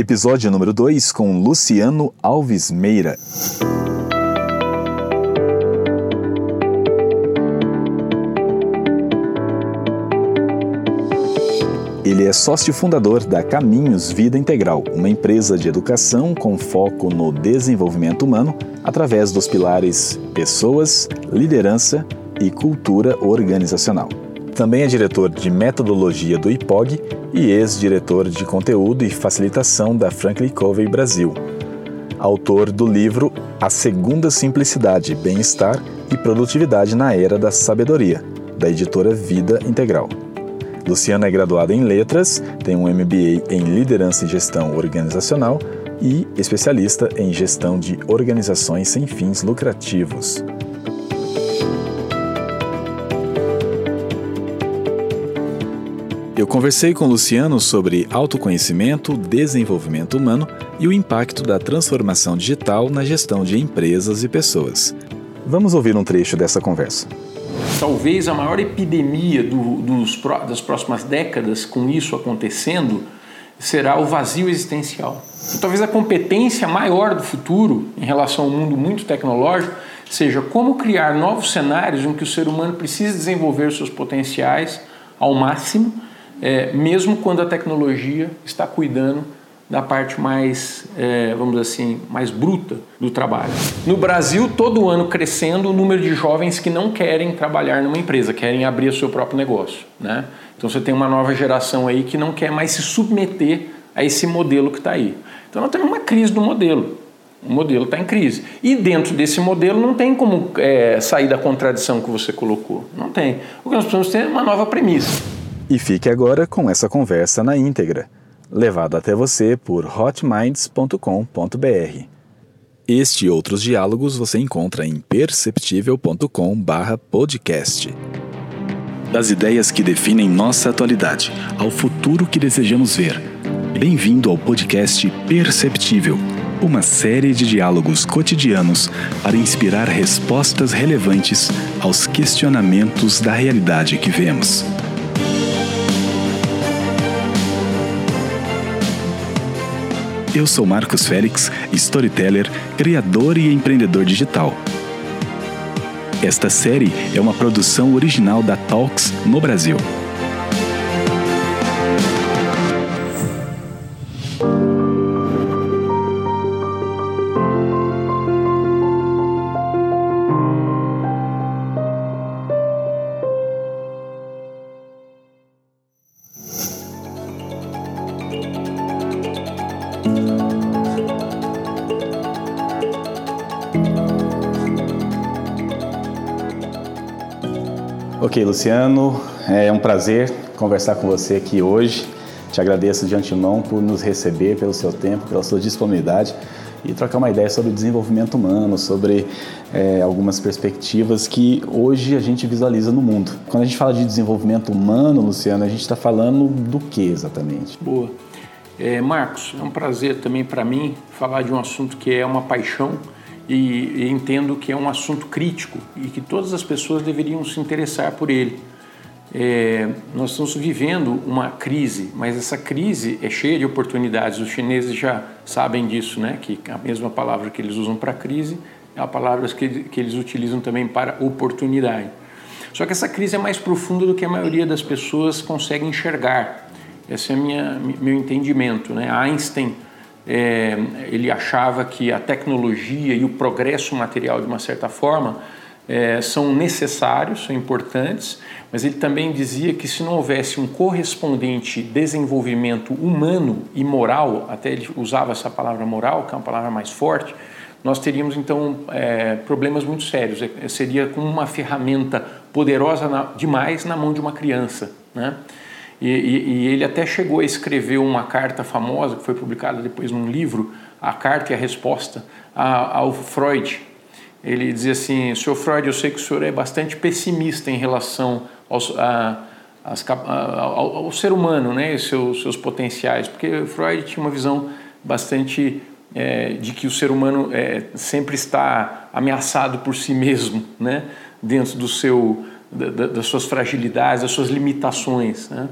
Episódio número 2 com Luciano Alves Meira. Ele é sócio fundador da Caminhos Vida Integral, uma empresa de educação com foco no desenvolvimento humano através dos pilares pessoas, liderança e cultura organizacional. Também é diretor de metodologia do IPOG e ex-diretor de conteúdo e facilitação da Franklin Covey Brasil. Autor do livro A Segunda Simplicidade, Bem-Estar e Produtividade na Era da Sabedoria, da editora Vida Integral. Luciano é graduado em Letras, tem um MBA em Liderança e Gestão Organizacional e especialista em gestão de organizações sem fins lucrativos. Eu conversei com Luciano sobre autoconhecimento, desenvolvimento humano e o impacto da transformação digital na gestão de empresas e pessoas. Vamos ouvir um trecho dessa conversa. Talvez a maior epidemia do, dos, das próximas décadas com isso acontecendo será o vazio existencial. Talvez a competência maior do futuro em relação ao mundo muito tecnológico seja como criar novos cenários em que o ser humano precisa desenvolver seus potenciais ao máximo é, mesmo quando a tecnologia está cuidando da parte mais, é, vamos dizer assim, mais bruta do trabalho. No Brasil, todo ano crescendo o número de jovens que não querem trabalhar numa empresa, querem abrir o seu próprio negócio. Né? Então você tem uma nova geração aí que não quer mais se submeter a esse modelo que está aí. Então nós temos uma crise do modelo. O modelo está em crise. E dentro desse modelo não tem como é, sair da contradição que você colocou. Não tem. O que nós precisamos ter é uma nova premissa. E fique agora com essa conversa na íntegra, levada até você por hotminds.com.br. Este e outros diálogos você encontra em perceptível.com/podcast. Das ideias que definem nossa atualidade ao futuro que desejamos ver. Bem-vindo ao podcast Perceptível, uma série de diálogos cotidianos para inspirar respostas relevantes aos questionamentos da realidade que vemos. Eu sou Marcos Félix, storyteller, criador e empreendedor digital. Esta série é uma produção original da Talks no Brasil. Ok, Luciano, é um prazer conversar com você aqui hoje. Te agradeço de antemão por nos receber, pelo seu tempo, pela sua disponibilidade e trocar uma ideia sobre desenvolvimento humano, sobre é, algumas perspectivas que hoje a gente visualiza no mundo. Quando a gente fala de desenvolvimento humano, Luciano, a gente está falando do que exatamente? Boa. É, Marcos, é um prazer também para mim falar de um assunto que é uma paixão e, entendo que é um assunto crítico e que todas as pessoas deveriam se interessar por ele. É, nós estamos vivendo uma crise, mas essa crise é cheia de oportunidades. Os chineses já sabem disso, né? Que a mesma palavra que eles usam para crise é a palavra que, que eles utilizam também para oportunidade. Só que essa crise é mais profunda do que a maioria das pessoas consegue enxergar. Esse é minha, meu entendimento, né? Einstein é, ele achava que a tecnologia e o progresso material, de uma certa forma, é, são necessários, são importantes, mas ele também dizia que se não houvesse um correspondente desenvolvimento humano e moral, até ele usava essa palavra moral, que é uma palavra mais forte, nós teríamos então é, problemas muito sérios. É, seria como uma ferramenta poderosa na, demais na mão de uma criança. Né? E, e, e, ele até chegou a escrever uma carta famosa, que foi publicada depois num livro, A Carta e a Resposta, a, ao Freud. Ele dizia assim: Senhor Freud, eu sei que o senhor é bastante pessimista em relação aos, a, as, ao, ao, ser humano né, seus, seus potenciais, porque Freud tinha uma visão bastante é, de que o ser humano é, sempre está ameaçado por si mesmo, né, dentro do seu, da, das suas fragilidades, das suas limitações. Né?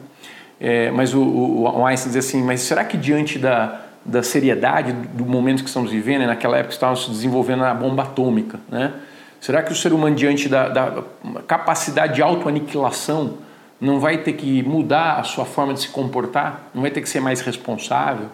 É, mas o, o, Einstein diz assim, mas será que diante da, da seriedade do momento que estamos vivendo, e naquela época estavam se desenvolvendo a bomba atômica, né? Será que o ser humano, diante da, da capacidade de autoaniquilação, não vai ter que mudar a sua forma de se comportar? Não vai ter que ser mais responsável?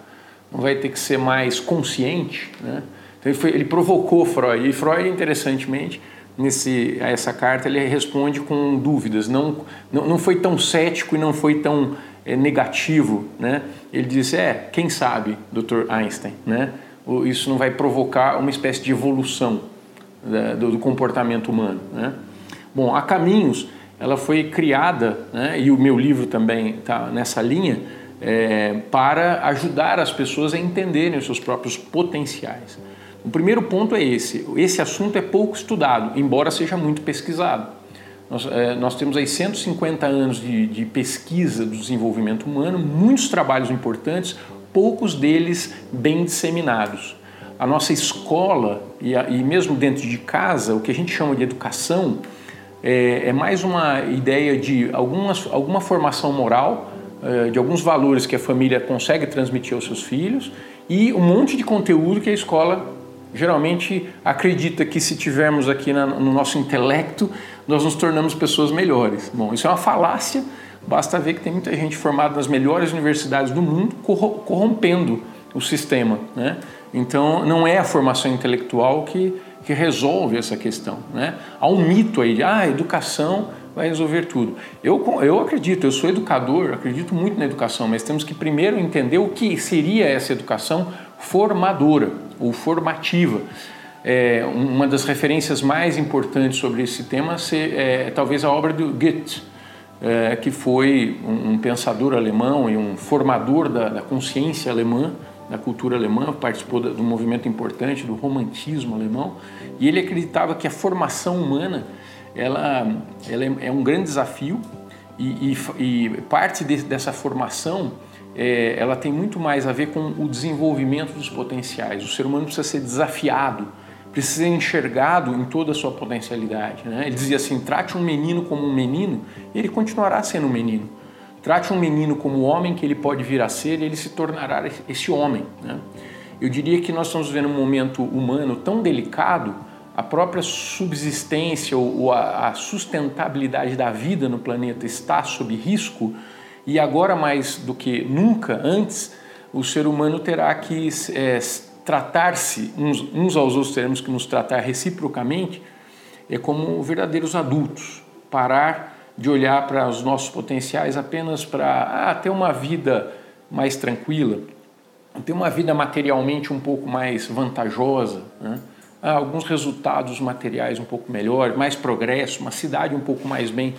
Não vai ter que ser mais consciente? Né? Então ele, foi, ele provocou Freud. E Freud, interessantemente, nesse, a essa carta, ele responde com dúvidas. Não, não, não foi tão cético e não foi tão é, negativo. Né? Ele disse, é, quem sabe, Dr. Einstein, né? isso não vai provocar uma espécie de evolução da, do, do, comportamento humano. Né? Bom, há caminhos, ela foi criada, né, e o meu livro também está nessa linha, é, para ajudar as pessoas a entenderem os seus próprios potenciais. O primeiro ponto é esse: esse assunto é pouco estudado, embora seja muito pesquisado. Nós, é, nós temos aí 150 anos de, de pesquisa do desenvolvimento humano, muitos trabalhos importantes, poucos deles bem disseminados a nossa escola e, a, e, mesmo dentro de casa, o que a gente chama de educação, é, é mais uma ideia de algumas, alguma formação moral, é, de alguns valores que a família consegue transmitir aos seus filhos e um monte de conteúdo que a escola geralmente acredita que se tivermos aqui na, no nosso intelecto, nós nos tornamos pessoas melhores. Bom, isso é uma falácia, basta ver que tem muita gente formada nas melhores universidades do mundo corrompendo o sistema. Né? Então, não é a formação intelectual que, que resolve essa questão. Né? Há um mito aí de ah, a educação vai resolver tudo. Eu, eu acredito, eu sou educador, acredito muito na educação, mas temos que primeiro entender o que seria essa educação formadora ou formativa. É, uma das referências mais importantes sobre esse tema é, é talvez a obra do Goethe, é, que foi um, um, pensador alemão e um formador da, da consciência alemã da cultura alemã, participou do movimento importante do romantismo alemão, e ele acreditava que a formação humana ela, ela é, é um grande desafio e, e, e parte de, dessa formação é, ela tem muito mais a ver com o desenvolvimento dos potenciais. O ser humano precisa ser desafiado, precisa ser enxergado em toda a sua potencialidade. Né? Ele dizia assim: trate um menino como um menino, e ele continuará sendo um menino. Trate um menino como o homem que ele pode vir a ser e ele se tornará esse homem. Né? Eu diria que nós estamos vivendo um momento humano tão delicado, a própria subsistência ou a sustentabilidade da vida no planeta está sob risco e agora mais do que nunca antes, o ser humano terá que é, tratar-se uns, uns aos outros, teremos que nos tratar reciprocamente é como verdadeiros adultos, parar de olhar para os nossos potenciais apenas para ah, ter uma vida mais tranquila, ter uma vida materialmente um pouco mais vantajosa, né? ah, alguns resultados materiais um pouco melhores, mais progresso, uma cidade um pouco mais bem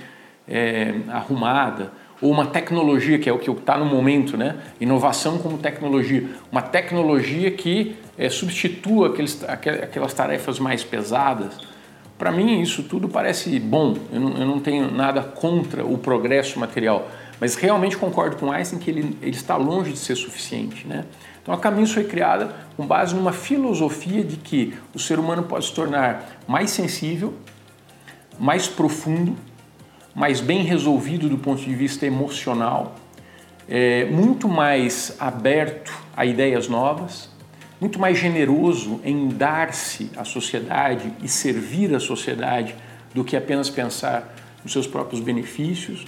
é, arrumada, ou uma tecnologia, que é o que está no momento, né? inovação como tecnologia, uma tecnologia que é, substitua aqueles, aquelas tarefas mais pesadas para mim, isso tudo parece bom, eu não, eu não, tenho nada contra o progresso material, mas realmente concordo com Einstein que ele, ele está longe de ser suficiente. Né? Então, a Caminhos foi criada com base numa filosofia de que o ser humano pode se tornar mais sensível, mais profundo, mais bem resolvido do ponto de vista emocional, é, muito mais aberto a ideias novas, muito mais generoso em dar-se à sociedade e servir à sociedade do que apenas pensar nos seus próprios benefícios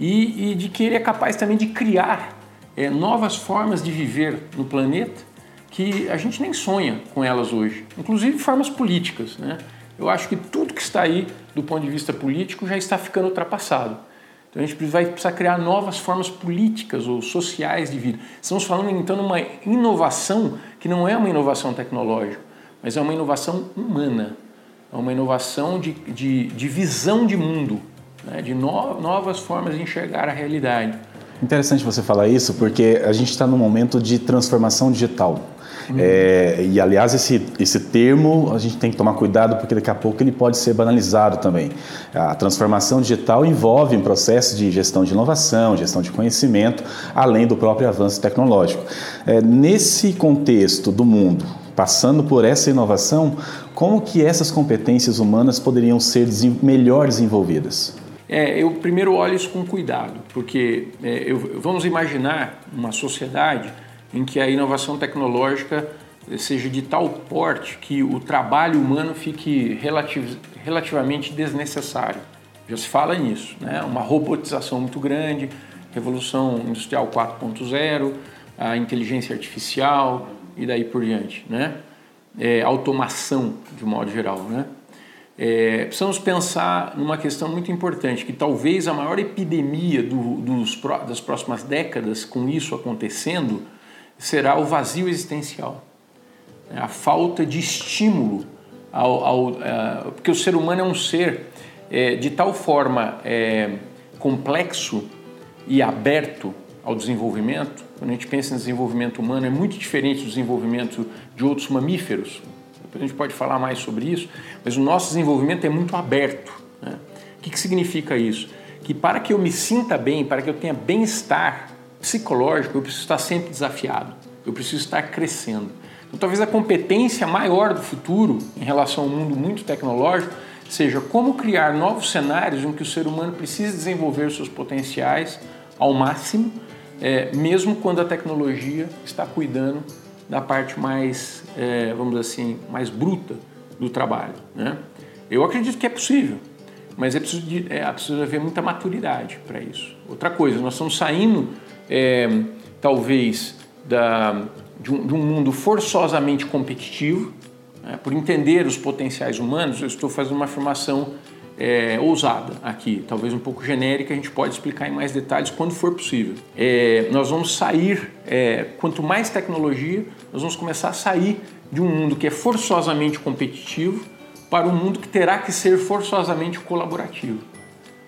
e, e de que ele é capaz também de criar é, novas formas de viver no planeta que a gente nem sonha com elas hoje, inclusive formas políticas. Né? Eu acho que tudo que está aí do ponto de vista político já está ficando ultrapassado. Então a gente vai precisar criar novas formas políticas ou sociais de vida. Estamos falando então de uma inovação que não é uma inovação tecnológica, mas é uma inovação humana, é uma inovação de, de, de visão de mundo, né? de no, novas formas de enxergar a realidade. Interessante você falar isso, porque a gente está num momento de transformação digital. É, e aliás, esse, esse termo a gente tem que tomar cuidado porque daqui a pouco ele pode ser banalizado também. A transformação digital envolve um processo de gestão de inovação, gestão de conhecimento, além do próprio avanço tecnológico. É, nesse contexto do mundo, passando por essa inovação, como que essas competências humanas poderiam ser melhor desenvolvidas? É, eu primeiro olho isso com cuidado, porque é, eu, vamos imaginar uma sociedade em que a inovação tecnológica seja de tal porte que o trabalho humano fique relativ relativamente desnecessário. Já se fala nisso, né? Uma robotização muito grande, revolução industrial 4.0, a inteligência artificial e daí por diante, né? É, automação de modo geral, né? É, precisamos pensar numa questão muito importante, que talvez a maior epidemia do, dos, das próximas décadas, com isso acontecendo, será o vazio existencial, é a falta de estímulo, ao, ao, é, porque o ser humano é um ser é, de tal forma é, complexo e aberto ao desenvolvimento, quando a gente pensa em desenvolvimento humano, é muito diferente do desenvolvimento de outros mamíferos. Depois a gente pode falar mais sobre isso, mas o nosso desenvolvimento é muito aberto. Né? O que, que significa isso? Que para que eu me sinta bem, para que eu tenha bem-estar psicológico, eu preciso estar sempre desafiado, eu preciso estar crescendo. Então, talvez a competência maior do futuro em relação ao mundo muito tecnológico seja como criar novos cenários em que o ser humano precisa desenvolver seus potenciais ao máximo, é, mesmo quando a tecnologia está cuidando da parte mais, é, vamos assim, mais bruta do trabalho. Né? Eu acredito que é possível, mas é preciso, de, é, é preciso haver muita maturidade para isso. Outra coisa, nós estamos saindo, é, talvez, da, de, um, de um mundo forçosamente competitivo, né? por entender os potenciais humanos, eu estou fazendo uma afirmação é, ousada aqui, talvez um pouco genérica, a gente pode explicar em mais detalhes quando for possível. É, nós vamos sair, é, quanto mais tecnologia, nós vamos começar a sair de um mundo que é forçosamente competitivo para um mundo que terá que ser forçosamente colaborativo,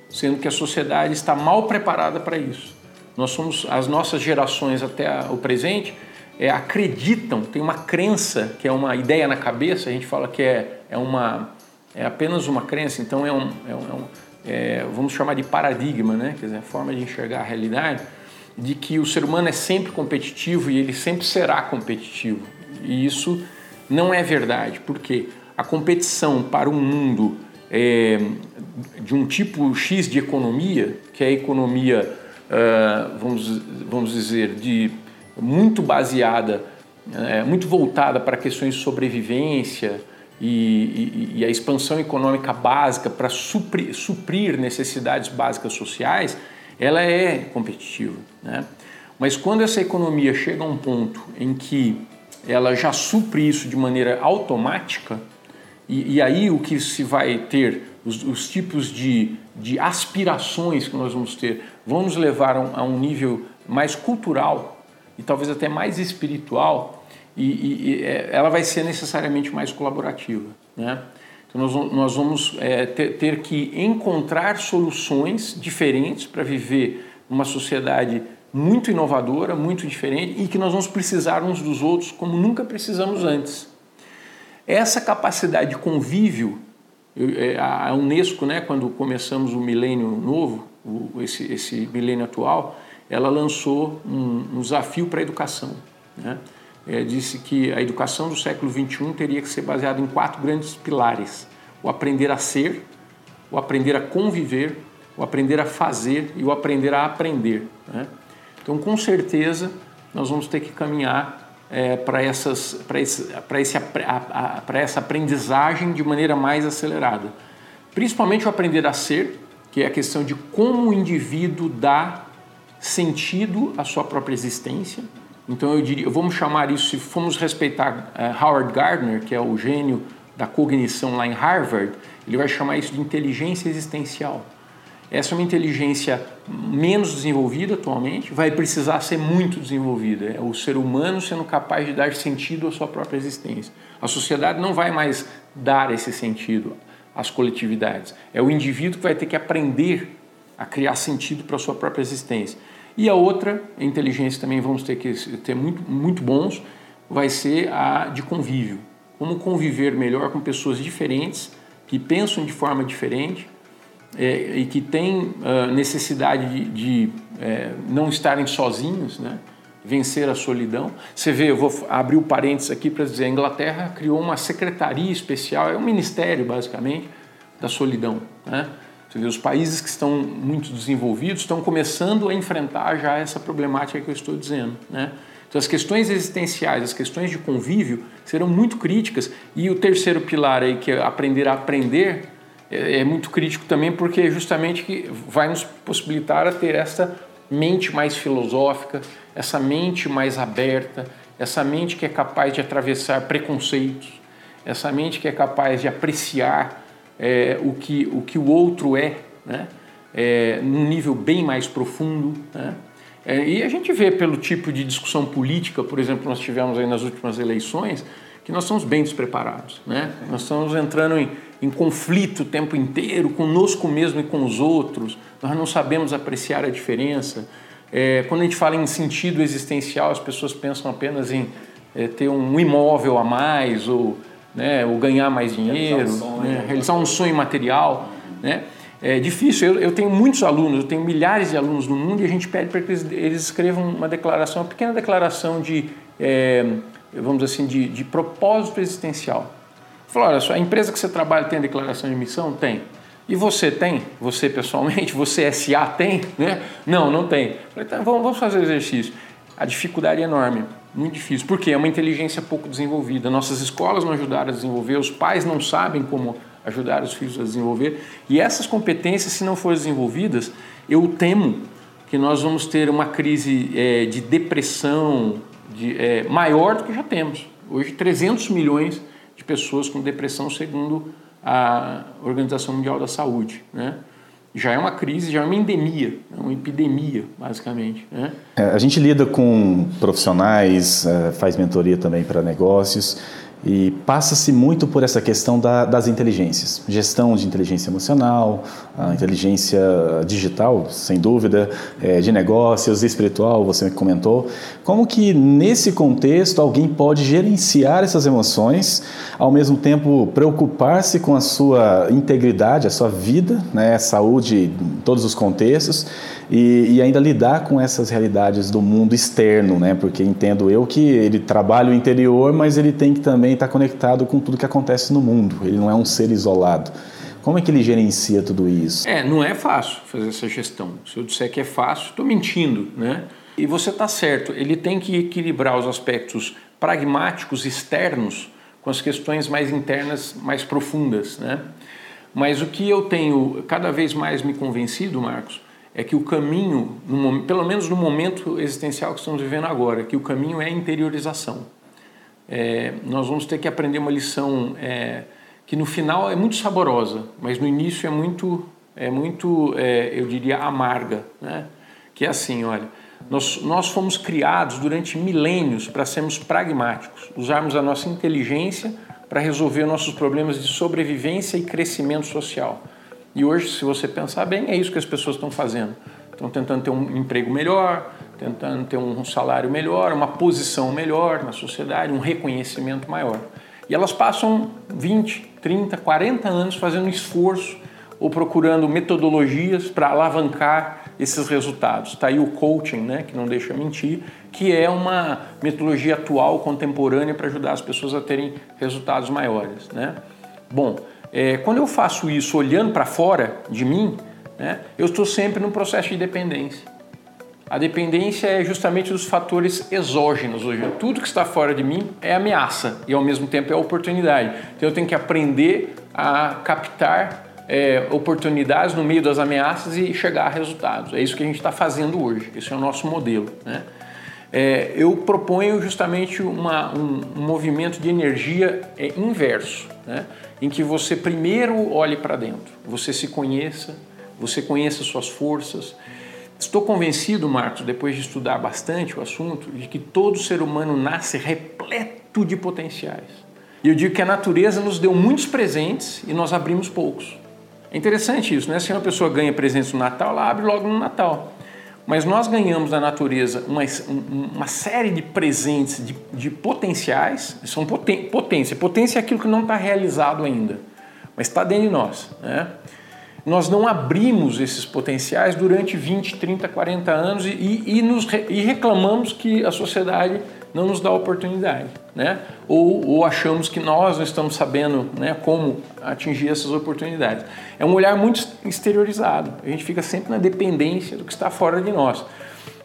sendo que a sociedade está mal preparada para isso. Nós somos as nossas gerações até o presente é, acreditam, tem uma crença que é uma ideia na cabeça, a gente fala que é, é uma é apenas uma crença, então é um, é um, é um é, vamos chamar de paradigma, né? quer dizer, forma de enxergar a realidade, de que o ser humano é sempre competitivo e ele sempre será competitivo. E isso não é verdade, porque a competição para um mundo é, de um tipo X de economia, que é a economia, vamos, vamos dizer, de muito baseada, muito voltada para questões de sobrevivência, e, e, e a expansão econômica básica para suprir, suprir, necessidades básicas sociais, ela é competitiva. Né? Mas quando essa economia chega a um ponto em que ela já supre isso de maneira automática, e, e aí o que se vai ter, os, os tipos de, de, aspirações que nós vamos ter, vão nos levar a um, nível mais cultural e talvez até mais espiritual, e, e, e é, ela vai ser necessariamente mais colaborativa. Né? Então nós, nós vamos é, ter, ter, que encontrar soluções diferentes para viver uma sociedade muito inovadora, muito diferente e que nós vamos precisar uns dos outros como nunca precisamos antes. Essa capacidade de convívio, é, a Unesco, né, quando começamos o milênio novo, esse, esse milênio atual, ela lançou um, um desafio para a educação. Né? é, disse que a educação do século XXI teria que ser baseada em quatro grandes pilares: o aprender a ser, o aprender a conviver, o aprender a fazer e o aprender a aprender. Né? Então, com certeza, nós vamos ter que caminhar é, para essa aprendizagem de maneira mais acelerada. Principalmente o aprender a ser, que é a questão de como o indivíduo dá sentido à sua própria existência, então eu diria, vamos chamar isso, se formos respeitar uh, Howard Gardner, que é o gênio da cognição lá em Harvard, ele vai chamar isso de inteligência existencial. Essa é uma inteligência menos desenvolvida atualmente, vai precisar ser muito desenvolvida. É o ser humano sendo capaz de dar sentido à sua própria existência. A sociedade não vai mais dar esse sentido às coletividades. É o indivíduo que vai ter que aprender a criar sentido para a sua própria existência. E a outra, a inteligência também vamos ter que ter muito, muito bons, vai ser a de convívio. Como conviver melhor com pessoas diferentes, que pensam de forma diferente é, e que têm uh, necessidade de, de é, não estarem sozinhos, né? Vencer a solidão. Você vê, eu vou abrir o parênteses aqui para dizer, a Inglaterra criou uma secretaria especial, é um ministério basicamente, da solidão. Né? Você vê, os países que estão muito desenvolvidos estão começando a enfrentar já essa problemática que eu estou dizendo. Né? Então, as questões existenciais, as questões de convívio serão muito críticas. E o terceiro pilar aí, que é aprender a aprender, é, é muito crítico também, porque é justamente que vai nos possibilitar a ter essa mente mais filosófica, essa mente mais aberta, essa mente que é capaz de atravessar preconceitos, essa mente que é capaz de apreciar é, o, que, o que o outro é, né? É, num nível bem mais profundo. Né? É, e a gente vê pelo tipo de discussão política, por exemplo, nós tivemos aí nas últimas eleições, que nós estamos bem despreparados. Né? Nós estamos entrando em, em conflito o tempo inteiro, conosco mesmo e com os outros, nós não sabemos apreciar a diferença. É, quando a gente fala em sentido existencial, as pessoas pensam apenas em é, ter um imóvel a mais ou, né, ou ganhar mais dinheiro, realizar um sonho, né, realizar um sonho material. Né? É difícil, eu, eu, tenho muitos alunos, eu tenho milhares de alunos no mundo e a gente pede para que eles, eles escrevam uma declaração, uma pequena declaração de, é, vamos assim, de, de propósito existencial. Fala, olha a empresa que você trabalha tem declaração de missão? Tem. E você tem? Você pessoalmente? Você SA tem? Né? Não, não tem. Falei, vamos, vamos fazer o exercício. A dificuldade é enorme, muito difícil. Porque é uma inteligência pouco desenvolvida. Nossas escolas não ajudaram a desenvolver, os pais não sabem como ajudar os filhos a desenvolver. E essas competências, se não forem desenvolvidas, eu temo que nós vamos ter uma crise é, de depressão de, é, maior do que já temos. Hoje, 300 milhões de pessoas com depressão, segundo a Organização Mundial da Saúde. Né? Já é uma crise, já é uma endemia, é uma epidemia, basicamente. Né? É, a gente lida com profissionais, é, faz mentoria também para negócios. E passa-se muito por essa questão da, das inteligências, gestão de inteligência emocional, inteligência digital, sem dúvida, é, de negócios, espiritual, você comentou. Como que nesse contexto alguém pode gerenciar essas emoções, ao mesmo tempo preocupar-se com a sua integridade, a sua vida, né, saúde em todos os contextos e, e, ainda lidar com essas realidades do mundo externo, né? Porque entendo eu que ele trabalha o interior, mas ele tem que também estar conectado com tudo que acontece no mundo. Ele não é um ser isolado. Como é que ele gerencia tudo isso? É, não é fácil fazer essa gestão. Se eu disser que é fácil, estou mentindo, né? E você está certo. Ele tem que equilibrar os aspectos pragmáticos externos com as questões mais internas, mais profundas, né? Mas o que eu tenho cada vez mais me convencido, Marcos, é que o caminho, pelo menos no momento existencial que estamos vivendo agora, que o caminho é a interiorização. É, nós vamos ter que aprender uma lição é, que no final é muito saborosa, mas no início é muito, é muito é, eu diria, amarga. Né? Que é assim, olha, nós, nós fomos criados durante milênios para sermos pragmáticos, usarmos a nossa inteligência para resolver nossos problemas de sobrevivência e crescimento social. E hoje, se você pensar bem, é isso que as pessoas estão fazendo. Estão tentando ter um emprego melhor, tentando ter um salário melhor, uma posição melhor na sociedade, um reconhecimento maior. E elas passam 20, 30, 40 anos fazendo esforço ou procurando metodologias para alavancar esses resultados. Está aí o coaching, né, que não deixa mentir, que é uma metodologia atual, contemporânea, para ajudar as pessoas a terem resultados maiores. Né? Bom, é, quando eu faço isso olhando para fora de mim, né, eu estou sempre num processo de dependência. A dependência é justamente dos fatores exógenos hoje. Tudo que está fora de mim é ameaça e ao mesmo tempo é oportunidade. Então eu tenho que aprender a captar é, oportunidades no meio das ameaças e chegar a resultados. É isso que a gente está fazendo hoje. Esse é o nosso modelo. Né? É, eu proponho justamente uma, um, um, movimento de energia é, inverso. Né? em que você primeiro olhe para dentro, você se conheça, você conheça suas forças. Estou convencido, Marcos, depois de estudar bastante o assunto, de que todo ser humano nasce repleto de potenciais. E eu digo que a natureza nos deu muitos presentes e nós abrimos poucos. É interessante isso, né? Se uma pessoa ganha presentes no Natal, ela abre logo no Natal. Mas nós ganhamos da natureza uma, uma série de presentes, de, de potenciais, são poten, potência. Potência é aquilo que não está realizado ainda, mas está dentro de nós. Né? Nós não abrimos esses potenciais durante 20, 30, 40 anos e, e, nos, e reclamamos que a sociedade não nos dá oportunidade, né? Ou, ou, achamos que nós não estamos sabendo né, como atingir essas oportunidades. É um olhar muito exteriorizado, a gente fica sempre na dependência do que está fora de nós.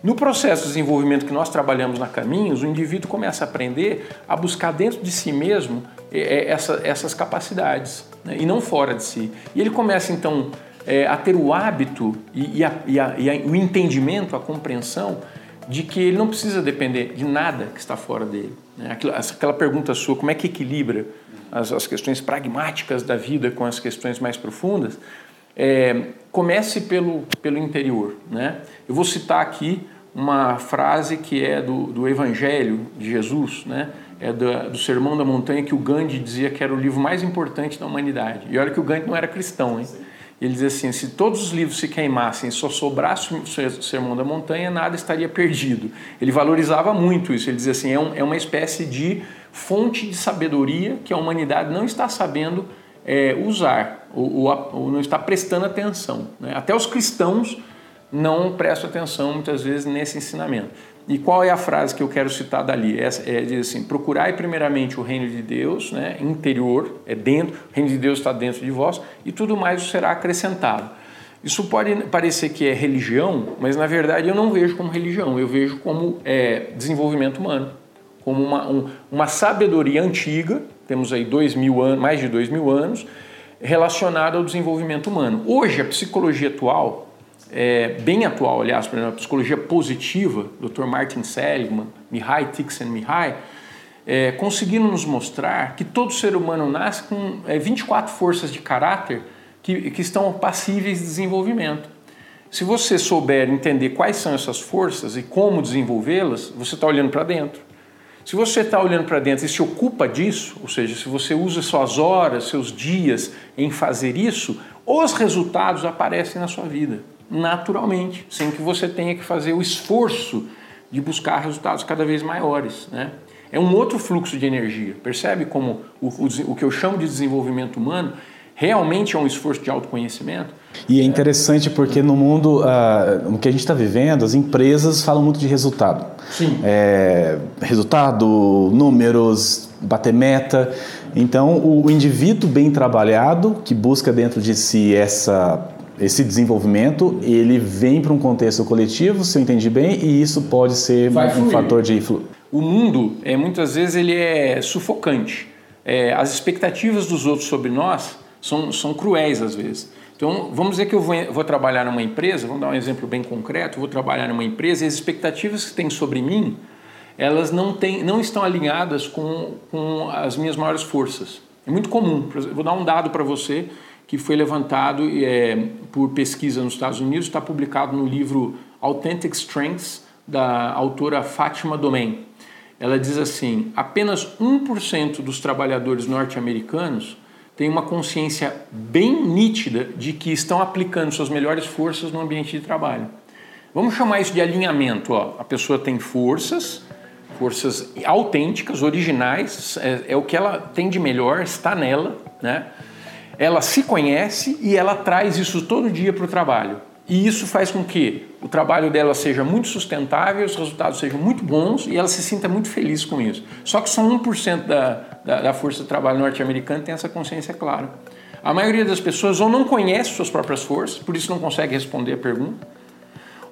No processo de desenvolvimento que nós trabalhamos na Caminhos, o indivíduo começa a aprender a buscar dentro de si mesmo é, essa, essas capacidades né? e não fora de si. E ele começa então é, a ter o hábito e, e, a, e, a, e a, o entendimento, a compreensão de que ele não precisa depender de nada que está fora dele. Né? Aquela, aquela pergunta sua, como é que equilibra as, as, questões pragmáticas da vida com as questões mais profundas, é, comece pelo, pelo interior. Né? Eu vou citar aqui uma frase que é do, do Evangelho de Jesus, né? é do, do Sermão da Montanha, que o Gandhi dizia que era o livro mais importante da humanidade. E olha que o Gandhi não era cristão, hein? Ele diz assim: se todos os livros se queimassem e só sobrasse o Sermão da Montanha, nada estaria perdido. Ele valorizava muito isso. Ele dizia assim: é, um, é uma espécie de fonte de sabedoria que a humanidade não está sabendo é, usar, ou, ou, ou, não está prestando atenção. Né? Até os cristãos não prestam atenção muitas vezes nesse ensinamento. E qual é a frase que eu quero citar dali? É, é diz assim: procurai primeiramente o reino de Deus, né, interior, é dentro, o reino de Deus está dentro de vós, e tudo mais será acrescentado. Isso pode parecer que é religião, mas na verdade eu não vejo como religião, eu vejo como é, desenvolvimento humano, como uma, um, uma sabedoria antiga, temos aí dois mil anos, mais de dois mil anos, relacionada ao desenvolvimento humano. Hoje, a psicologia atual, é, bem atual, aliás, por exemplo, a psicologia positiva, Dr. Martin Seligman, Mihai Csikszentmihalyi, é, conseguindo nos mostrar que todo ser humano nasce com é, 24 forças de caráter que, que estão passíveis de desenvolvimento. Se você souber entender quais são essas forças e como desenvolvê-las, você está olhando para dentro. Se você está olhando para dentro e se ocupa disso, ou seja, se você usa suas horas, seus dias em fazer isso, os resultados aparecem na sua vida naturalmente, sem que você tenha que fazer o esforço de buscar resultados cada vez maiores. Né? É um outro fluxo de energia. Percebe como o, o, o que eu chamo de desenvolvimento humano realmente é um esforço de autoconhecimento? E é interessante porque no mundo uh, que a gente está vivendo, as empresas falam muito de resultado. Sim. É, resultado, números, bater meta. Então, o indivíduo bem trabalhado, que busca dentro de si essa esse desenvolvimento ele vem para um contexto coletivo, se eu entendi bem, e isso pode ser Vai um fator de influência. O mundo, é, muitas vezes, ele é sufocante. É, as expectativas dos outros sobre nós são, são cruéis às vezes. Então, vamos dizer que eu vou, vou trabalhar numa empresa, vamos dar um exemplo bem concreto, vou trabalhar numa empresa e as expectativas que tem sobre mim, elas não, tem, não estão alinhadas com, com as minhas maiores forças. É muito comum. Vou dar um dado para você que foi levantado é, por pesquisa nos Estados Unidos, está publicado no livro Authentic Strengths, da autora Fátima Domain. Ela diz assim: apenas 1% dos trabalhadores norte-americanos têm uma consciência bem nítida de que estão aplicando suas melhores forças no ambiente de trabalho. Vamos chamar isso de alinhamento. Ó. A pessoa tem forças, forças autênticas, originais, é, é o que ela tem de melhor, está nela, né? ela se conhece e ela traz isso todo dia para o trabalho. E isso faz com que o trabalho dela seja muito sustentável, os resultados sejam muito bons e ela se sinta muito feliz com isso. Só que só 1% da, da, da força de trabalho norte-americana tem essa consciência clara. A maioria das pessoas ou não conhece suas próprias forças, por isso não consegue responder a pergunta,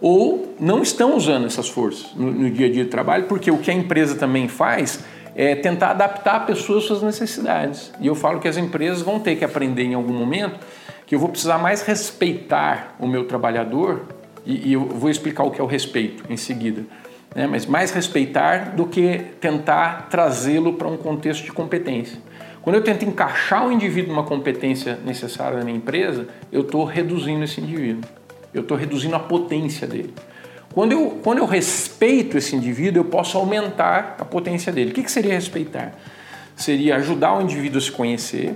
ou não estão usando essas forças no, no dia a dia de trabalho, porque o que a empresa também faz é tentar adaptar a pessoa às suas necessidades. E eu falo que as empresas vão ter que aprender em algum momento que eu vou precisar mais respeitar o meu trabalhador, e, e eu vou explicar o que é o respeito em seguida, né? mas mais respeitar do que tentar trazê-lo para um contexto de competência. Quando eu tento encaixar o indivíduo numa competência necessária na minha empresa, eu estou reduzindo esse indivíduo, eu estou reduzindo a potência dele. Quando eu, quando eu respeito esse indivíduo, eu posso aumentar a potência dele. O que, que seria respeitar? Seria ajudar o indivíduo a se conhecer,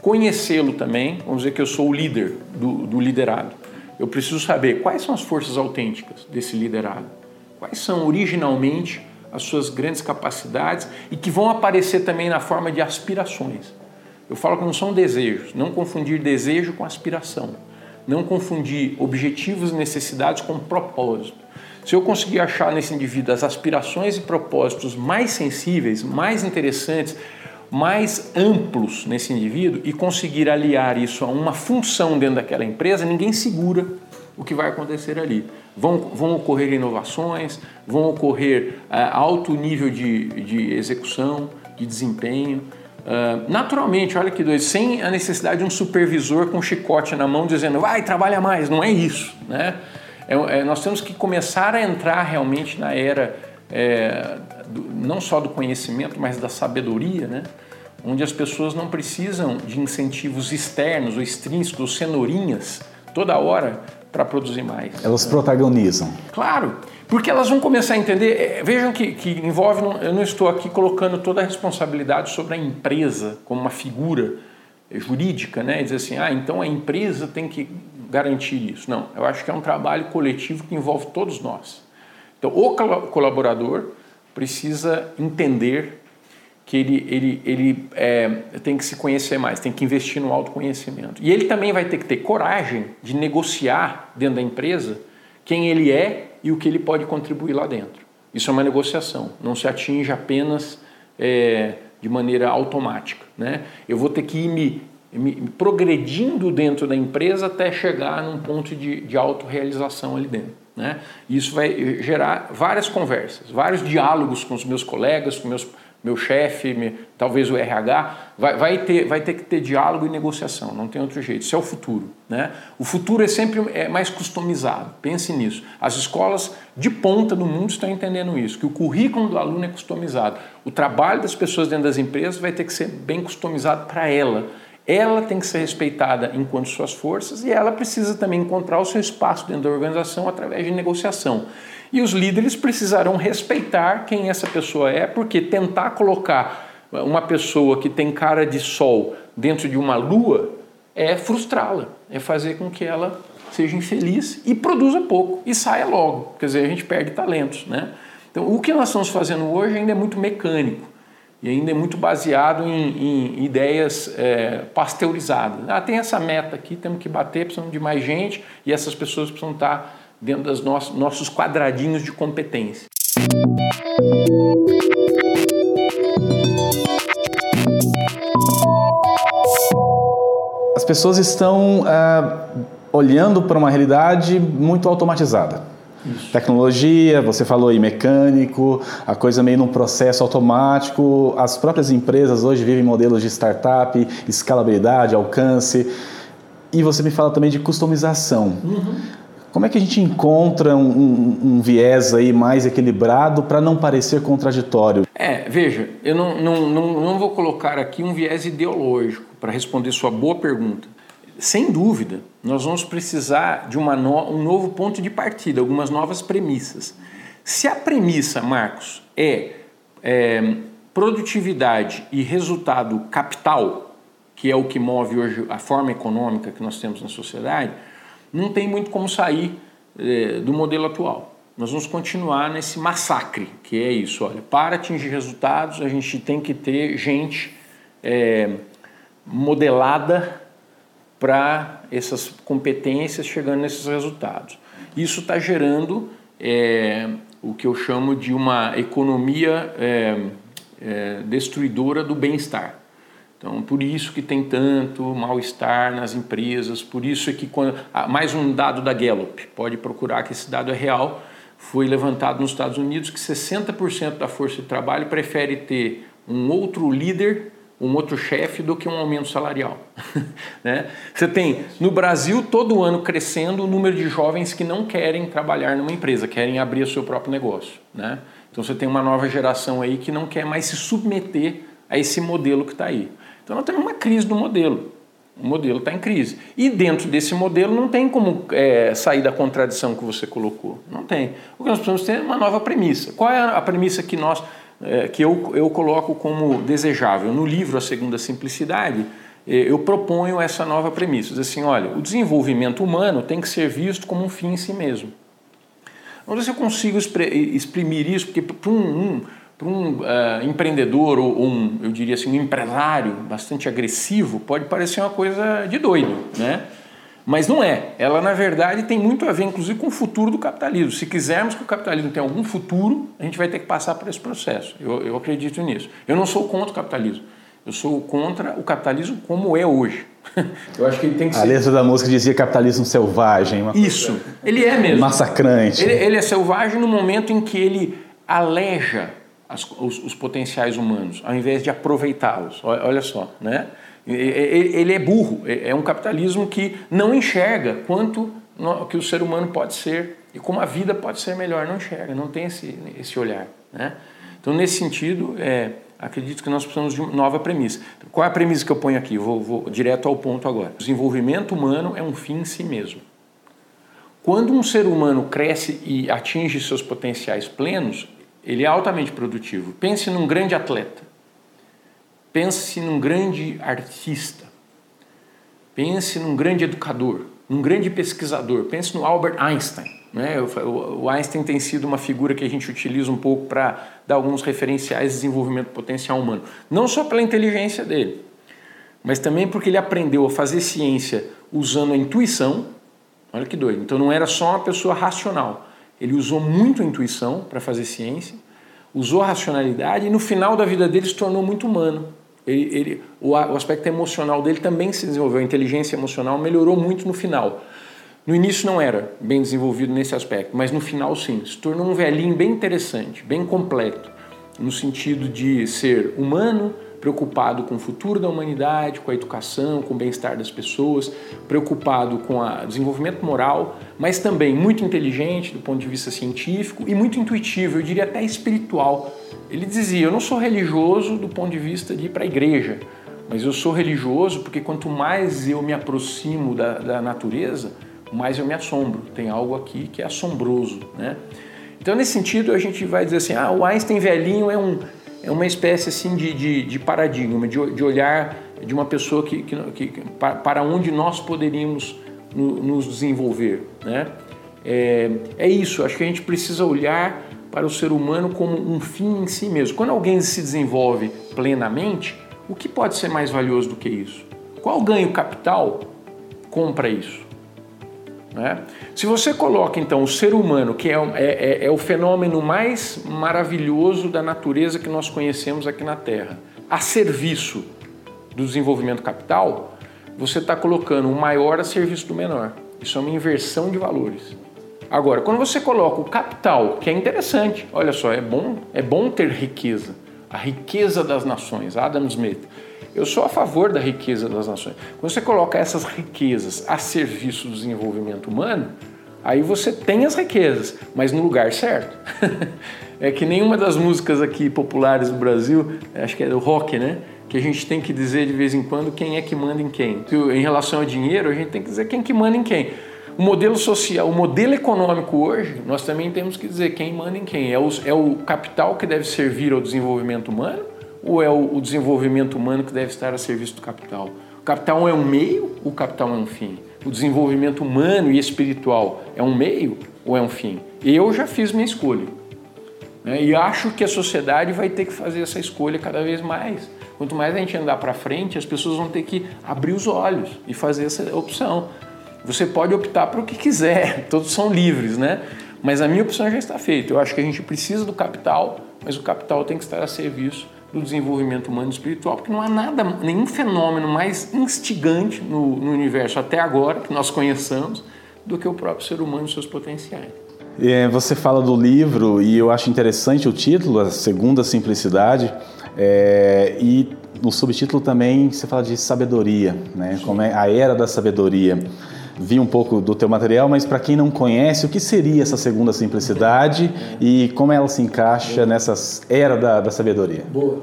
conhecê-lo também. Vamos dizer que eu sou o líder do, do liderado. Eu preciso saber quais são as forças autênticas desse liderado, quais são originalmente as suas grandes capacidades e que vão aparecer também na forma de aspirações. Eu falo que não são desejos, não confundir desejo com aspiração, não confundir objetivos e necessidades com propósito. Se eu conseguir achar nesse indivíduo as aspirações e propósitos mais sensíveis, mais interessantes, mais amplos nesse indivíduo e conseguir aliar isso a uma função dentro daquela empresa, ninguém segura o que vai acontecer ali. Vão, vão ocorrer inovações, vão ocorrer uh, alto nível de, de execução, de desempenho. Uh, naturalmente, olha que doido, sem a necessidade de um supervisor com um chicote na mão dizendo vai, trabalha mais, não é isso. Né? É, é, nós temos que começar a entrar realmente na era é, do, não só do conhecimento, mas da sabedoria, né? onde as pessoas não precisam de incentivos externos ou extrínsecos ou cenourinhas toda hora para produzir mais. Elas protagonizam. Claro, porque elas vão começar a entender. É, vejam que, que envolve, eu não estou aqui colocando toda a responsabilidade sobre a empresa como uma figura jurídica, né? E dizer assim, ah, então a empresa tem que garantir isso. Não, eu acho que é um trabalho coletivo que envolve todos nós. Então, o colaborador precisa entender que ele, ele, ele é, tem que se conhecer mais, tem que investir no autoconhecimento. E ele também vai ter que ter coragem de negociar dentro da empresa quem ele é e o que ele pode contribuir lá dentro. Isso é uma negociação, não se atinge apenas é, de maneira automática. Né? Eu vou ter que ir me, me, progredindo dentro da empresa até chegar num ponto de, de autorrealização ali dentro. Né? Isso vai gerar várias conversas, vários diálogos com os meus colegas, com meus meu chefe, talvez o RH, vai, vai, ter, vai ter que ter diálogo e negociação, não tem outro jeito. Isso é o futuro. Né? O futuro é sempre é mais customizado, pense nisso. As escolas de ponta do mundo estão entendendo isso, que o currículo do aluno é customizado. O trabalho das pessoas dentro das empresas vai ter que ser bem customizado para ela. Ela tem que ser respeitada enquanto suas forças e ela precisa também encontrar o seu espaço dentro da organização através de negociação. E os líderes precisarão respeitar quem essa pessoa é, porque tentar colocar uma pessoa que tem cara de sol dentro de uma lua é frustrá-la, é fazer com que ela seja infeliz e produza pouco e saia logo. Quer dizer, a gente perde talentos, né? Então, o que nós estamos fazendo hoje ainda é muito mecânico e ainda é muito baseado em, em ideias é, pasteurizadas. Ah, tem essa meta aqui, temos que bater, precisamos de mais gente e essas pessoas precisam estar dentro dos nossos, nossos quadradinhos de competência. As pessoas estão ah, olhando para uma realidade muito automatizada. Isso. Tecnologia, você falou aí mecânico, a coisa meio num processo automático. As próprias empresas hoje vivem modelos de startup, escalabilidade, alcance. E você me fala também de customização. Uhum. Como é que a gente encontra um, um, um viés aí mais equilibrado para não parecer contraditório? É, veja, eu não, não, não, não vou colocar aqui um viés ideológico para responder sua boa pergunta. Sem dúvida, nós vamos precisar de uma no, um novo ponto de partida, algumas novas premissas. Se a premissa, Marcos, é, é produtividade e resultado capital, que é o que move hoje a forma econômica que nós temos na sociedade, não tem muito como sair é, do modelo atual. Nós vamos continuar nesse massacre, que é isso. Olha, para atingir resultados, a gente tem que ter gente é, modelada para essas competências chegando nesses resultados. Isso está gerando é, o que eu chamo de uma economia é, é, destruidora do bem-estar. Então, por isso que tem tanto mal-estar nas empresas, por isso é que quando, ah, mais um dado da Gallup, pode procurar que esse dado é real, foi levantado nos Estados Unidos que 60% da força de trabalho prefere ter um outro líder, um outro chefe do que um aumento salarial. né? Você tem no Brasil todo ano crescendo o número de jovens que não querem trabalhar numa empresa, querem abrir o seu próprio negócio. Né? Então você tem uma nova geração aí que não quer mais se submeter a esse modelo que está aí. Então nós temos uma crise do modelo. O modelo está em crise. E dentro desse modelo não tem como é, sair da contradição que você colocou. Não tem. O que nós precisamos ter é uma nova premissa. Qual é a premissa que nós é, que eu, eu coloco como desejável? No livro A Segunda Simplicidade, é, eu proponho essa nova premissa. Diz assim, olha, o desenvolvimento humano tem que ser visto como um fim em si mesmo. Vamos ver se eu consigo exprimir isso, porque para um, um para um uh, empreendedor ou um, eu diria assim, um empresário bastante agressivo, pode parecer uma coisa de doido, né? Mas não é. Ela, na verdade, tem muito a ver, inclusive, com o futuro do capitalismo. Se quisermos que o capitalismo tenha algum futuro, a gente vai ter que passar por esse processo. Eu, eu acredito nisso. Eu não sou contra o capitalismo. Eu sou contra o capitalismo como é hoje. Eu acho que ele tem que a ser. A letra da música dizia capitalismo selvagem. Isso, ele é mesmo. Massacrante. Ele, ele, é selvagem no momento em que ele aleja as, os, os, potenciais humanos, ao invés de aproveitá-los. Olha só, né? Ele é burro, é, é um capitalismo que não enxerga quanto que o ser humano pode ser e como a vida pode ser melhor, não enxerga, não tem esse, esse olhar. Né? Então, nesse sentido, é, acredito que nós precisamos de uma nova premissa. Qual é a premissa que eu ponho aqui? Vou, vou direto ao ponto agora. O desenvolvimento humano é um fim em si mesmo. Quando um ser humano cresce e atinge seus potenciais plenos, ele é altamente produtivo. Pense num grande atleta. Pense num grande artista. Pense num grande educador, num grande pesquisador. Pense no Albert Einstein. Né? O Einstein tem sido uma figura que a gente utiliza um pouco para dar alguns referenciais de desenvolvimento potencial humano. Não só pela inteligência dele, mas também porque ele aprendeu a fazer ciência usando a intuição. Olha que doido. Então não era só uma pessoa racional. Ele usou muito a intuição para fazer ciência, usou a racionalidade e no final da vida dele se tornou muito humano. Ele, ele, o, o aspecto emocional dele também se desenvolveu, a inteligência emocional melhorou muito no final. No início não era bem desenvolvido nesse aspecto, mas no final sim. Se tornou um velhinho bem interessante, bem completo, no sentido de ser humano, preocupado com o futuro da humanidade, com a educação, com o bem-estar das pessoas, preocupado com o desenvolvimento moral, mas também muito inteligente do ponto de vista científico e muito intuitivo, eu diria até espiritual. Ele dizia: Eu não sou religioso do ponto de vista de ir para a igreja, mas eu sou religioso porque quanto mais eu me aproximo da, da natureza, mais eu me assombro. Tem algo aqui que é assombroso, né? Então, nesse sentido, a gente vai dizer assim, ah, o Einstein velhinho é, um, é uma espécie assim de, de, de paradigma, de, de, olhar de uma pessoa que, que, que para onde nós poderíamos no, nos desenvolver, né? É, é isso, acho que a gente precisa olhar para o ser humano como um fim em si mesmo. Quando alguém se desenvolve plenamente, o que pode ser mais valioso do que isso? Qual ganho capital compra isso? Né? Se você coloca então o ser humano, que é, é, é, é, o fenômeno mais maravilhoso da natureza que nós conhecemos aqui na Terra, a serviço do desenvolvimento capital, você está colocando o maior a serviço do menor. Isso é uma inversão de valores. Agora, quando você coloca o capital, que é interessante, olha só, é bom, é bom ter riqueza, a riqueza das nações, Adam Smith. Eu sou a favor da riqueza das nações. Quando você coloca essas riquezas a serviço do desenvolvimento humano, aí você tem as riquezas, mas no lugar certo. é que nenhuma das músicas aqui populares do Brasil, acho que é do rock, né? Que a gente tem que dizer de vez em quando quem é que manda em quem. Em relação ao dinheiro, a gente tem que dizer quem que manda em quem. O modelo social, o modelo econômico hoje, nós também temos que dizer quem manda em quem. É o, é o capital que deve servir ao desenvolvimento humano ou é o, desenvolvimento humano que deve estar a serviço do capital? O capital é um meio ou o capital é um fim? O desenvolvimento humano e espiritual é um meio ou é um fim? Eu já fiz minha escolha. Né? E acho que a sociedade vai ter que fazer essa escolha cada vez mais. Quanto mais a gente andar para frente, as pessoas vão ter que abrir os olhos e fazer essa opção. Você pode optar por o que quiser, todos são livres, né? Mas a minha opção já está feita. Eu acho que a gente precisa do capital, mas o capital tem que estar a serviço do desenvolvimento humano e espiritual, porque não há nada, nenhum fenômeno mais instigante no, no universo até agora, que nós conheçamos, do que o próprio ser humano e seus potenciais. É, você fala do livro e eu acho interessante o título, A Segunda Simplicidade, é, e no subtítulo também você fala de sabedoria, né? Como é a era da sabedoria vi um pouco do teu material, mas para quem não conhece, o que seria essa segunda simplicidade e como ela se encaixa nessa era da, da sabedoria? Boa.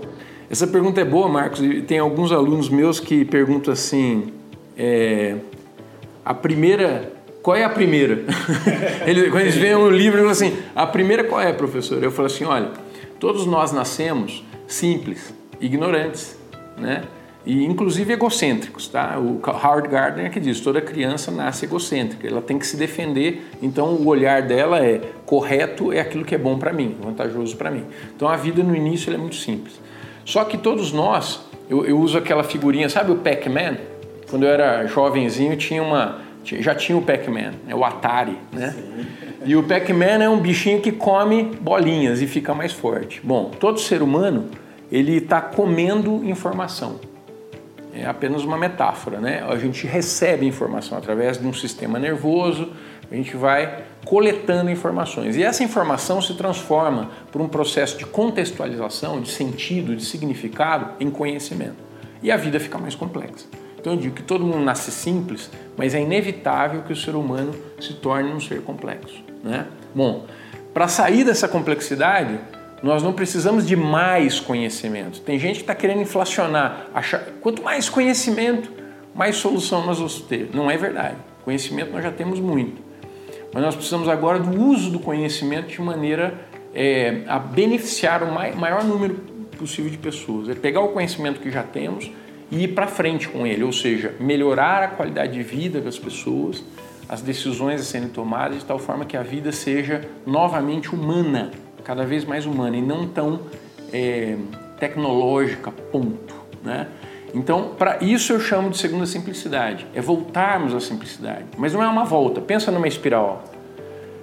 Essa pergunta é boa, Marcos. E tem alguns alunos meus que perguntam assim: é, a primeira, qual é a primeira? quando eles veem o livro, eles falam assim: a primeira qual é, professor? Eu falo assim: olha, todos nós nascemos simples, ignorantes, né? E inclusive egocêntricos, tá? O Howard Gardner é que diz, toda criança nasce egocêntrica, ela tem que se defender, então o olhar dela é correto é aquilo que é bom para mim, vantajoso para mim. Então a vida no início é muito simples. Só que todos nós, eu, eu uso aquela figurinha, sabe o Pac-Man? Quando eu era jovenzinho tinha uma, já tinha o Pac-Man, é o Atari, né? Sim. E o Pac-Man é um bichinho que come bolinhas e fica mais forte. Bom, todo ser humano ele está comendo informação é apenas uma metáfora, né? A gente recebe informação através de um sistema nervoso, a gente vai coletando informações e essa informação se transforma por um processo de contextualização, de sentido, de significado em conhecimento e a vida fica mais complexa. Então eu digo que todo mundo nasce simples, mas é inevitável que o ser humano se torne um ser complexo, né? Bom, para sair dessa complexidade, nós não precisamos de mais conhecimento. Tem gente que está querendo inflacionar, achar quanto mais conhecimento, mais solução nós vamos ter. Não é verdade. Conhecimento nós já temos muito. Mas nós precisamos agora do uso do conhecimento de maneira é, a beneficiar o maior número possível de pessoas. É pegar o conhecimento que já temos e ir para frente com ele, ou seja, melhorar a qualidade de vida das pessoas, as decisões a serem tomadas de tal forma que a vida seja novamente humana cada vez mais humana e não tão é, tecnológica, ponto. Né? Então, para isso eu chamo de segunda simplicidade, é voltarmos à simplicidade. Mas não é uma volta, pensa numa espiral.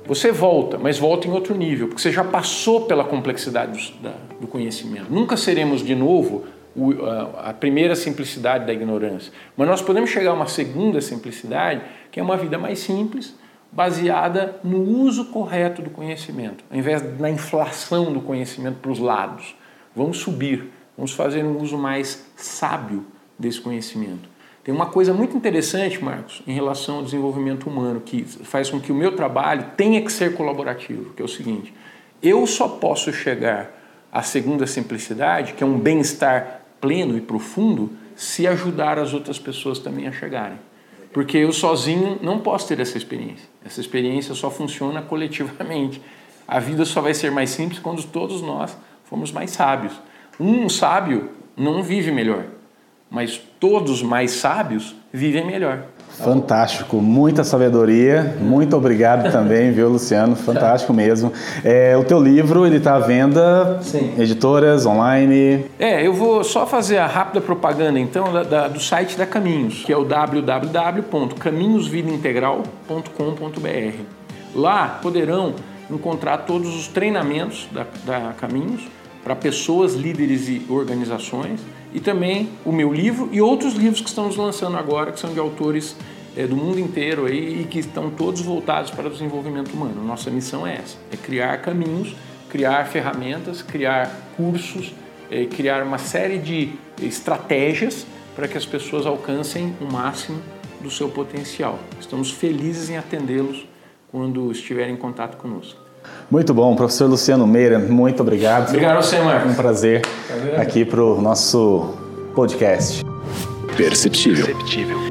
Você volta, mas volta em outro nível, porque você já passou pela complexidade do, da, do conhecimento. Nunca seremos de novo o, a, a primeira simplicidade da ignorância, mas nós podemos chegar a uma segunda simplicidade, que é uma vida mais simples, baseada no uso correto do conhecimento, ao invés da inflação do conhecimento para os lados. Vamos subir, vamos fazer um uso mais sábio desse conhecimento. Tem uma coisa muito interessante, Marcos, em relação ao desenvolvimento humano, que faz com que o meu trabalho tenha que ser colaborativo, que é o seguinte: eu só posso chegar à segunda simplicidade, que é um bem-estar pleno e profundo, se ajudar as outras pessoas também a chegarem. Porque eu sozinho não posso ter essa experiência. Essa experiência só funciona coletivamente. A vida só vai ser mais simples quando todos nós formos mais sábios. Um sábio não vive melhor, mas todos mais sábios vivem melhor. Fantástico, muita sabedoria, muito obrigado também, viu, Luciano? Fantástico mesmo. É, o teu livro, ele está à venda, Sim. editoras, online? É, eu vou só fazer a rápida propaganda, então, da, da, do site da Caminhos, que é o www.caminhosvidaintegral.com.br. Lá poderão encontrar todos os treinamentos da, da Caminhos para pessoas, líderes e organizações, e também o meu livro e outros livros que estamos lançando agora, que são de autores é, do mundo inteiro aí, e que estão todos voltados para o desenvolvimento humano. Nossa missão é essa: é criar caminhos, criar ferramentas, criar cursos, é, criar uma série de estratégias para que as pessoas alcancem o máximo do seu potencial. Estamos felizes em atendê-los quando estiverem em contato conosco. Muito bom, professor Luciano Meira, muito obrigado. Obrigado a você, Marcos. Um prazer aqui para o nosso podcast. Perceptível. Perceptível